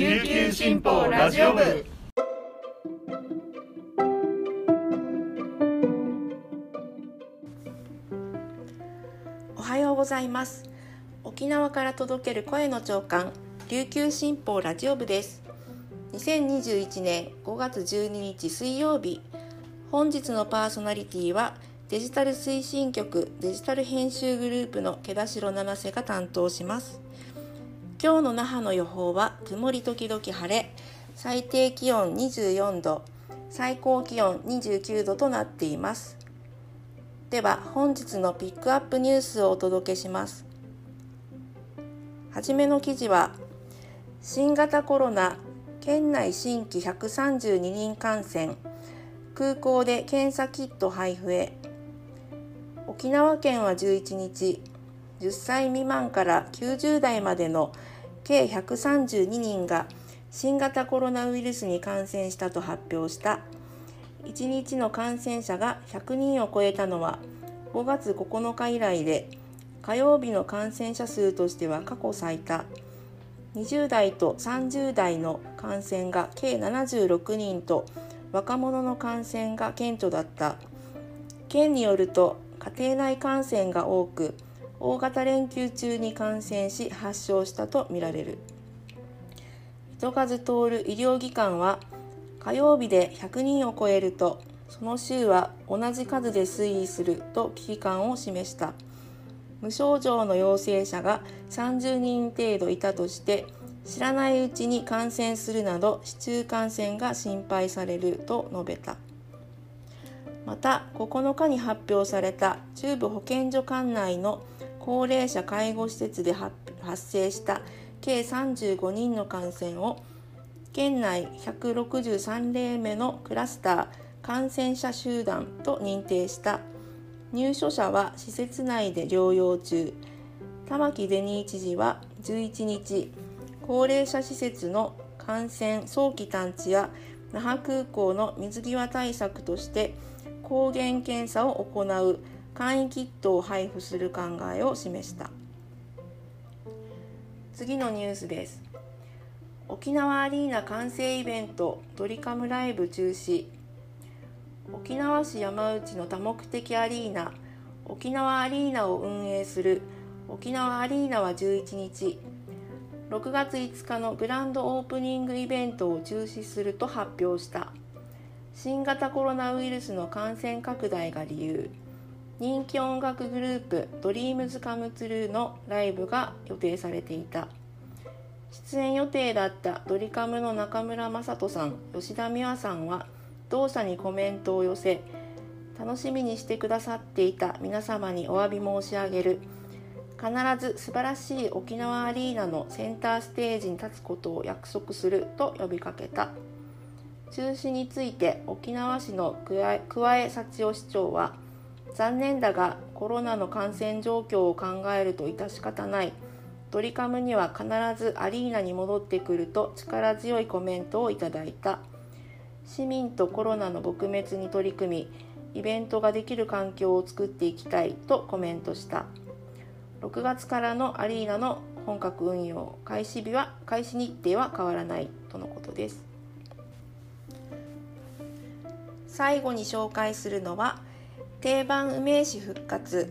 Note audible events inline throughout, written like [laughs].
琉球新報ラジオ部。おはようございます。沖縄から届ける声の長官琉球新報ラジオ部です。2021年5月12日水曜日本日のパーソナリティはデジタル推進局デジタル編集グループの毛田代七瀬が担当します。今日の那覇の予報は曇り時々晴れ最低気温24度最高気温29度となっています。では本日のピックアップニュースをお届けします。はじめの記事は新型コロナ県内新規132人感染空港で検査キット配布へ。沖縄県は11日10歳未満から90代までの計132人が新型コロナウイルスに感染したと発表した。1日の感染者が100人を超えたのは5月9日以来で火曜日の感染者数としては過去最多。20代と30代の感染が計76人と若者の感染が顕著だった。県によると家庭内感染が多く大型連休中に感染し発症したとみられる。糸数通る医療機関は火曜日で100人を超えるとその週は同じ数で推移すると危機感を示した。無症状の陽性者が30人程度いたとして知らないうちに感染するなど市中感染が心配されると述べた。また9日に発表された中部保健所管内の高齢者介護施設で発生した計35人の感染を県内163例目のクラスター感染者集団と認定した。入所者は施設内で療養中。玉城デニー知事は11日高齢者施設の感染早期探知や那覇空港の水際対策として抗原検査を行う。簡易キットを配布する考えを示した。次のニュースです。沖縄アリーナ完成イベントドリカムライブ中止。沖縄市山内の多目的アリーナ沖縄アリーナを運営する沖縄アリーナは11日6月5日のグランドオープニングイベントを中止すると発表した。新型コロナウイルスの感染拡大が理由。人気音楽グループドリームズカムツルーのライブが予定されていた。出演予定だったドリカムの中村雅人さん吉田美和さんは同社にコメントを寄せ楽しみにしてくださっていた皆様にお詫び申し上げる。必ず素晴らしい沖縄アリーナのセンターステージに立つことを約束すると呼びかけた。中止について沖縄市の桑江幸男市長は残念だがコロナの感染状況を考えると致し方ない。ドリカムには必ずアリーナに戻ってくると力強いコメントをいただいた。市民とコロナの撲滅に取り組みイベントができる環境を作っていきたいとコメントした。6月からのアリーナの本格運用開始日は開始日程は変わらないとのことです。最後に紹介するのは定番梅酒復活。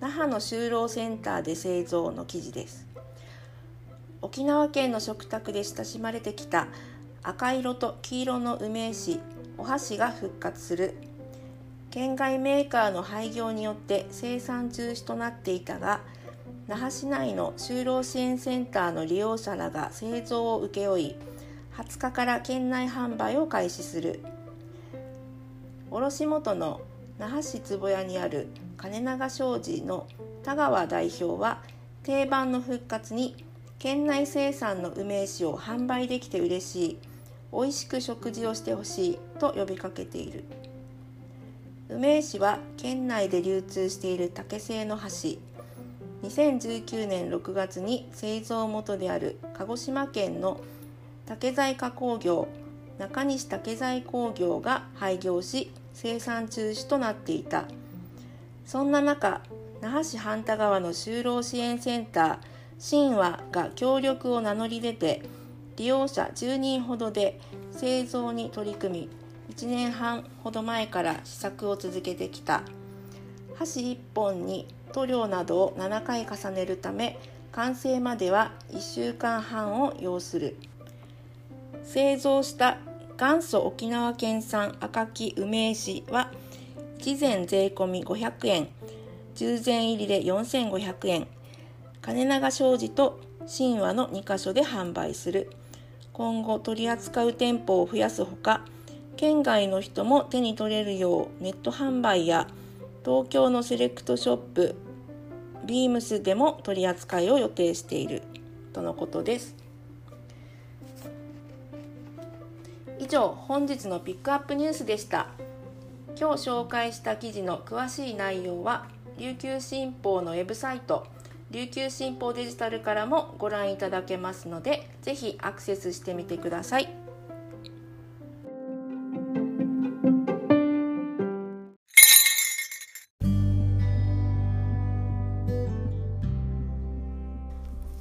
那覇の就労センターで製造の記事です。沖縄県の食卓で親しまれてきた赤色と黄色の梅酒お箸が復活する。県外メーカーの廃業によって生産中止となっていたが那覇市内の就労支援センターの利用者らが製造を請け負い20日から県内販売を開始する。卸元の那覇市坪谷にある金長商事の田川代表は定番の復活に県内生産の梅酒を販売できて嬉しい。美味しく食事をしてほしいと呼びかけている。梅酒は県内で流通している竹製の箸。2019年6月に製造元である鹿児島県の竹材加工業中西竹材工業が廃業し生産中止となっていた。そんな中那覇市半田川の就労支援センター新和が協力を名乗り出て利用者10人ほどで製造に取り組み1年半ほど前から試作を続けてきた。箸1本に塗料などを7回重ねるため完成までは1週間半を要する。製造した元祖沖縄県産赤木梅石は事前税込500円従前入りで4500円金長商事と神話の2カ所で販売する。今後取り扱う店舗を増やすほか県外の人も手に取れるようネット販売や東京のセレクトショップビームスでも取り扱いを予定している。とのことです。上本日のピックアップニュースでした。今日紹介した記事の詳しい内容は琉球新報のウェブサイト琉球新報デジタルからもご覧いただけますのでぜひアクセスしてみてください。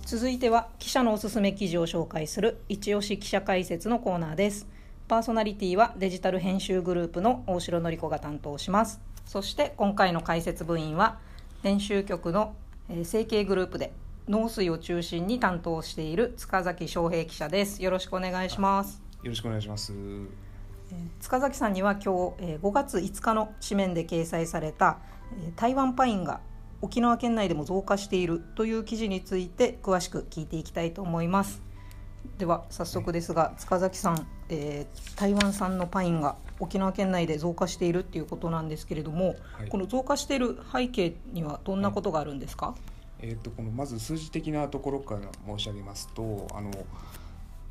続いては記者のおすすめ記事を紹介する一押し記者解説のコーナーです。パーソナリティはデジタル編集グループの大城典子が担当します。そして今回の解説部員は編集局の成形グループで農水を中心に担当している塚崎翔平記者です。よろしくお願いします。よろしくお願いします。塚崎さんには今日5月5日の紙面で掲載された台湾パインが沖縄県内でも増加しているという記事について詳しく聞いていきたいと思いますでは早速ですが塚崎さん、えー、台湾産のパインが沖縄県内で増加しているっていうことなんですけれども、はい、この増加している背景にはどんなことがあるんですか、えーと、このまず数字的なところから申し上げますとあの、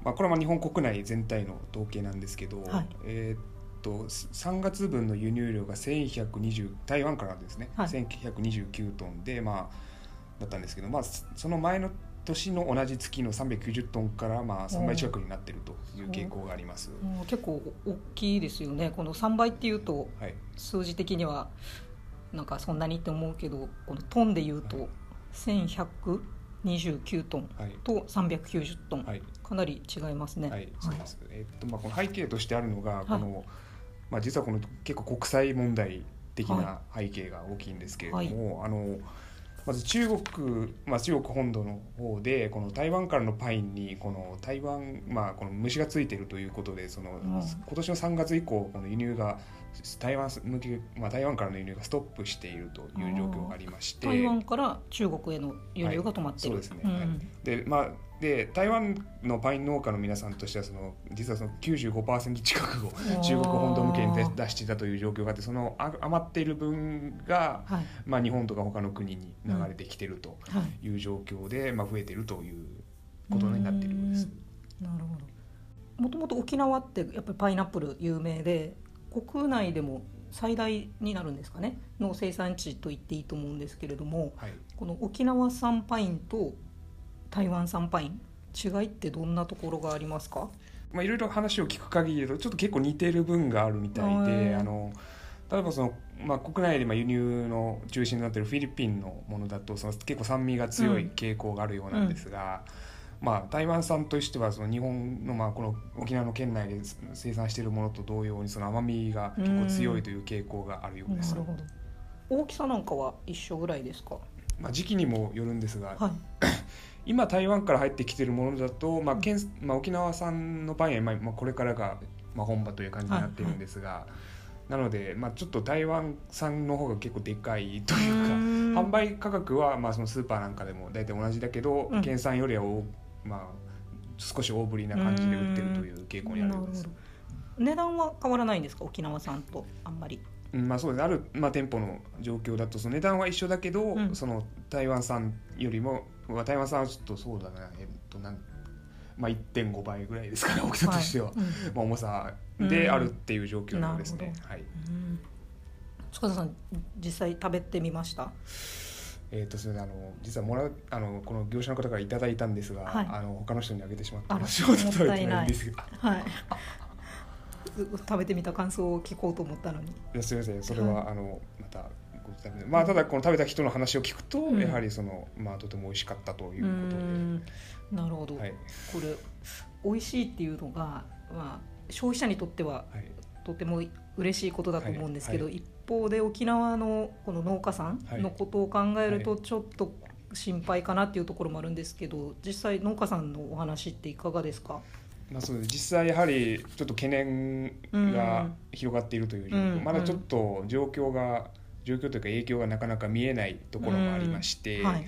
まあ、これは日本国内全体の統計なんですけど、はい、えーと3月分の輸入量が1120台湾からですね、はい、1129トンで、まあ、だったんですけど、まあ、その前の年の同じ月の390トンからまあ3倍近くになっているという傾向があります、結構大きいですよね。この3倍っていうと数字的にはなんかそんなにって思うけどこのトンでいうと1129トンと390トン、はい、かなり違いますね。はい、そうです、えっとまあ、この背景としてあるのがこの、まあ、実はこの結構国際問題的な背景が大きいんですけれども、あのまず中国、まあ、中国本土の方でこの台湾からのパインにこの台湾、まあ、この虫がついているということでその、今年の3月以降この輸入が台湾向け、まあ、台湾からの輸入がストップしているという状況がありまして台湾から中国への輸入が止まっている、はい、そうですね、うん、はい、でまあで台湾のパイン農家の皆さんとしてはその実はその95%近くを中国本土向けに出していたという状況があってその余っている分が、はい、まあ、日本とか他の国に流れてきているとい。う状況で、うんはい、まあ、増えているということになっているんです。なるほど。もともと沖縄ってやっぱりパイナップル有名で国内でも最大になるんですかね。の生産地と言っていいと思うんですけれども、はい、この沖縄産パインと台湾産パイン違いってどんなところがありますか？まあ、いろいろ話を聞く限りだとちょっと結構似てる分があるみたいであの例えばその、まあ、国内でまあ輸入の中心になっているフィリピンのものだとその結構酸味が強い傾向があるようなんですが、うん、まあ、台湾産としてはその日本のまあこの沖縄の県内で生産しているものと同様にその甘みが結構強いという傾向があるようです。なるほど。大きさなんかは一緒ぐらいですか？まあ、時期にもよるんですが、はい、今台湾から入ってきてるものだと、まあ県まあ、沖縄産のパン屋、まあ、これからが、まあ、本場という感じになってるんですが、はい。はい、なので、まあ、ちょっと台湾産の方が結構でかいというか販売価格は、まあ、そのスーパーなんかでも大体同じだけど、うん、県産よりはまあ、少し大ぶりな感じで売ってるという傾向にあるんです。値段は変わらないんですか？沖縄産とあんまりまあそうですある、まあ、店舗の状況だとその値段は一緒だけど、うん、その台湾産よりも、まあ、台湾産はちょっとそうだなえっとなんまあ、1.5倍ぐらいですかね大きさとしては、はいうん、まあ、重さであるっていう状況なんですね。はい、塚田さん実際食べてみました？えーとそれであの実はもらうあのこの業者の方からいただいたんですが、はい、あの他の人にあげてしまって私 [laughs] は食べてないんですが。はい [laughs] 食べてみた感想を聞こうと思ったのに。いやすみません。それは、はい、あのまたまあただこの食べた人の話を聞くと、うん、やはりそのまあとても美味しかったということで。なるほど、はい、これ美味しいっていうのが、まあ、消費者にとってはとても嬉しいことだと思うんですけど、はい。はい、一方で沖縄のこの農家さんのことを考えるとちょっと心配かなっていうところもあるんですけど実際農家さんのお話っていかがですか？まあ、そうです。実際やはりちょっと懸念が広がっているという状況、うん、まだちょっと状況が状況というか影響がなかなか見えないところもありまして、うん。はい、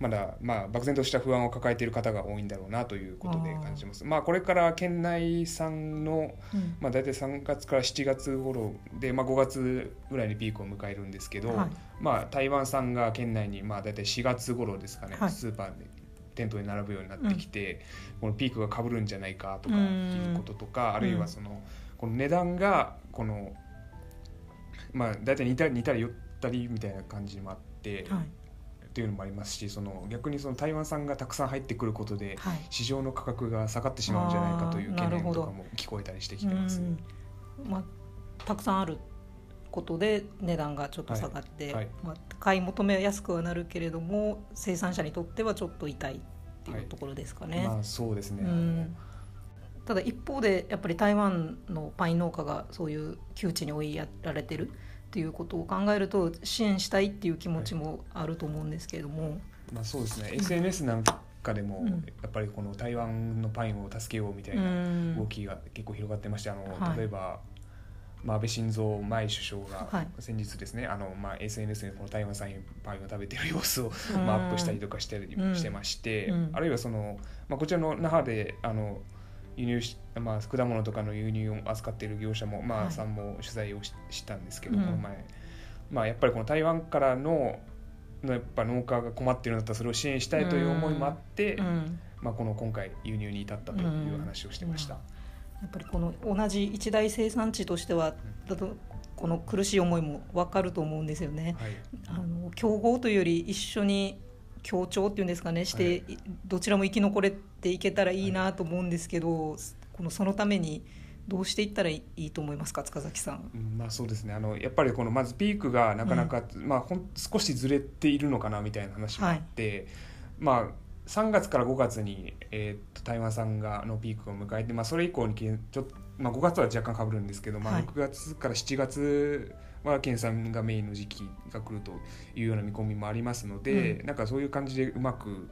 まだまあ漠然とした不安を抱えている方が多いんだろうなということで感じます。まあこれから県内産の、まあ大体3月から7月頃でまあ5月ぐらいにピークを迎えるんですけど、はい、まあ台湾産が県内にまあ大体4月頃ですかね、はい、スーパーで店頭に並ぶようになってきて、うん、このピークがかぶるんじゃないかとかいうこととか、あるいはそのこの値段がこのまあ大体似たり似たり寄ったりみたいな感じもあって。はい。っていうのもありますしその逆にその台湾産がたくさん入ってくることで、はい、市場の価格が下がってしまうんじゃないかという懸念とかも聞こえたりしてきてます。まあ、たくさんあることで値段がちょっと下がって、はいはい、まあ、買い求めやすくはなるけれども生産者にとってはちょっと痛いっていうところですかね。まあ、そうですね、ただ一方でやっぱり台湾のパイン農家がそういう窮地に追いやられてるっていうことを考えると支援したいっていう気持ちもあると思うんですけれども、まあ、そうですね。SNS なんかでも、やっぱりこの台湾のパインを助けようみたいな動きが結構広がってましてあの、例えば、まあ、安倍晋三前首相が先日ですね、はい、あのまあ、SNS でこの台湾産パインを食べてる様子を、まあ、アップしたりとかしてしてまして、あるいはその、まあ、こちらの那覇であの輸入し、まあ、果物とかの輸入を扱っている業者も、まあ、さんも取材をししたんですけど、この前、まあ、やっぱりこの台湾からのやっぱ農家が困っているんだったらそれを支援したいという思いもあって、まあ、この今回輸入に至ったという話をしてました。やっぱりこの同じ一大生産地としてはだとこの苦しい思いも分かると思うんですよね。はい、あの競合というより一緒に協調っていうんですかねして、はい、どちらも生き残れていけたらいいなと思うんですけど、はい、このそのためにどうしていったらいいと思いますか塚崎さん。まあそうですね。あのやっぱりこのまずピークがなかなか、うん、まあほん少しずれているのかなみたいな話もあって、はい、まあ3月から5月に、えー、と台湾産がのピークを迎えて、まあ、それ以降にちょっと、まあ、5月は若干かぶるんですけど、まあ、6月から7月は県産がメインの時期が来るというような見込みもありますので、うん、なんかそういう感じでうまく。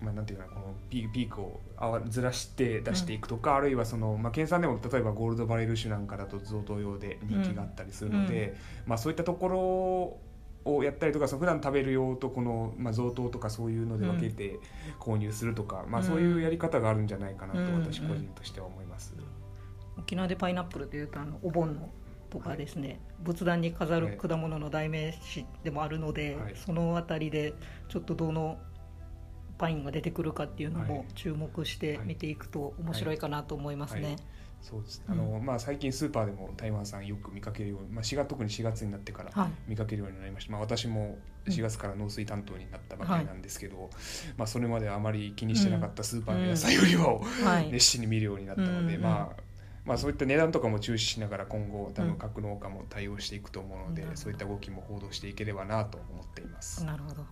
まあ、なんていうかこのピークをずらして出していくとか、うん、あるいはその、まあ、県産でも例えばゴールドバレル種なんかだと贈答用で人気があったりするので、うん、まあ、そういったところをやったりとかその普段食べる用とこの、まあ、贈答とかそういうので分けて購入するとか、まあ、そういうやり方があるんじゃないかなと私個人としては思います。沖縄でパイナップルというとあのお盆のとかですね、はい、仏壇に飾る果物の代名詞でもあるので、はい、その辺りでちょっとどのパインが出てくるかっていうのも注目して見ていくと面白いかなと思いますね。そうです。あの、うん、まあ、最近スーパーでも台湾産よく見かけるように、まあ、4月特に4月になってから見かけるようになりました、はい、まあ、私も4月から農水担当になったばかりなんですけど、うん、まあ、それまであまり気にしてなかったスーパーの野菜よりは、熱心に見るようになったので、まあまあ、そういった値段とかも注視しながら今後多分各農家も対応していくと思うので、うん、そういった動きも報道していければなと思っています。なるほど。あ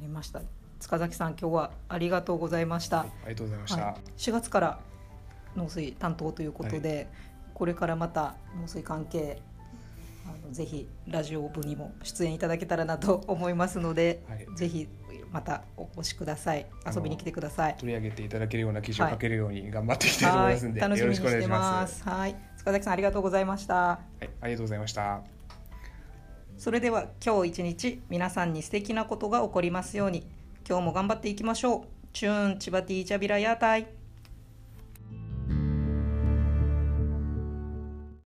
りました。塚崎さん今日はありがとうございました、はい、ありがとうございました、はい、4月から農水担当ということで、はい、これからまた農水関係あのぜひラジオ部にも出演いただけたらなと思いますので、はい、ぜひまたお越しください。遊びに来てください。取り上げていただけるような記事を書けるように頑張っていきたいと思いますので、はい、よろしくお願いします。はい。塚崎さんありがとうございました。はい。ありがとうございました。それでは今日一日皆さんに素敵なことが起こりますように。今日も頑張っていきましょう。チューンチバティチャビラヤータイ